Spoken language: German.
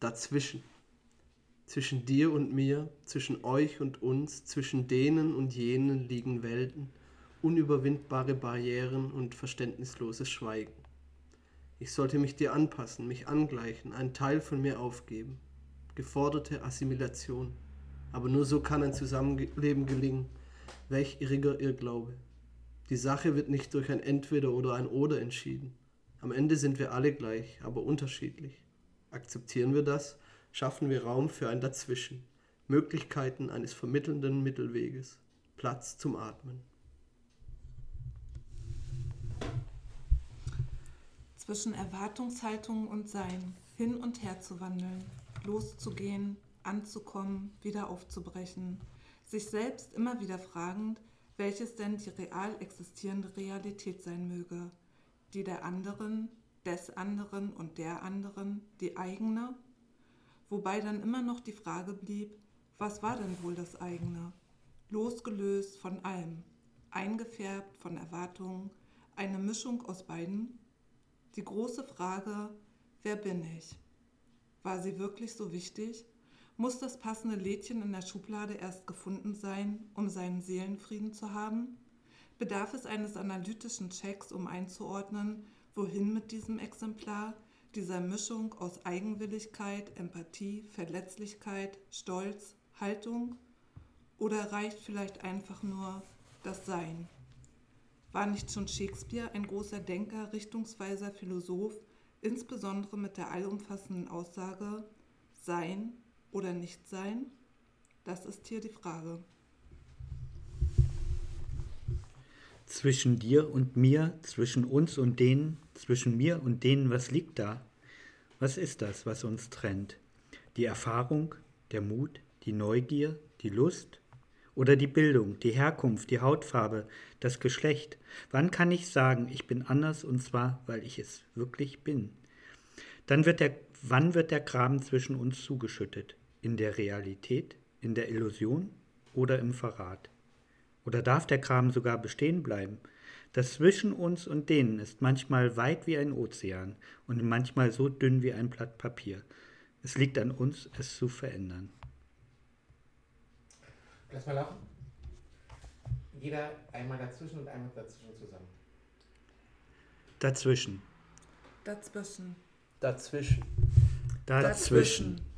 dazwischen. Zwischen dir und mir, zwischen euch und uns, zwischen denen und jenen liegen Welten, unüberwindbare Barrieren und verständnisloses Schweigen. Ich sollte mich dir anpassen, mich angleichen, einen Teil von mir aufgeben. Geforderte Assimilation. Aber nur so kann ein Zusammenleben gelingen. Welch irriger Irrglaube. Die Sache wird nicht durch ein Entweder oder ein Oder entschieden. Am Ende sind wir alle gleich, aber unterschiedlich. Akzeptieren wir das, schaffen wir Raum für ein Dazwischen, Möglichkeiten eines vermittelnden Mittelweges, Platz zum Atmen. Zwischen Erwartungshaltung und Sein hin und her zu wandeln, loszugehen, anzukommen, wieder aufzubrechen, sich selbst immer wieder fragend, welches denn die real existierende Realität sein möge, die der anderen, des anderen und der anderen, die eigene, wobei dann immer noch die Frage blieb, was war denn wohl das eigene, losgelöst von allem, eingefärbt von Erwartungen, eine Mischung aus beiden? Die große Frage, wer bin ich? War sie wirklich so wichtig? Muss das passende Lädchen in der Schublade erst gefunden sein, um seinen Seelenfrieden zu haben? Bedarf es eines analytischen Checks, um einzuordnen, wohin mit diesem Exemplar, dieser Mischung aus Eigenwilligkeit, Empathie, Verletzlichkeit, Stolz, Haltung? Oder reicht vielleicht einfach nur das Sein? War nicht schon Shakespeare ein großer Denker, Richtungsweiser, Philosoph, insbesondere mit der allumfassenden Aussage Sein oder nicht sein? Das ist hier die Frage. Zwischen dir und mir, zwischen uns und denen, zwischen mir und denen, was liegt da? Was ist das, was uns trennt? Die Erfahrung, der Mut, die Neugier, die Lust? Oder die Bildung, die Herkunft, die Hautfarbe, das Geschlecht? Wann kann ich sagen, ich bin anders und zwar, weil ich es wirklich bin? Dann wird der, wann wird der Graben zwischen uns zugeschüttet? In der Realität, in der Illusion oder im Verrat? Oder darf der Kram sogar bestehen bleiben? Das zwischen uns und denen ist manchmal weit wie ein Ozean und manchmal so dünn wie ein Blatt Papier. Es liegt an uns, es zu verändern. Lass mal laufen. Jeder einmal dazwischen und einmal dazwischen zusammen. Dazwischen. Dazwischen. Dazwischen. Dazwischen. Dazwischen.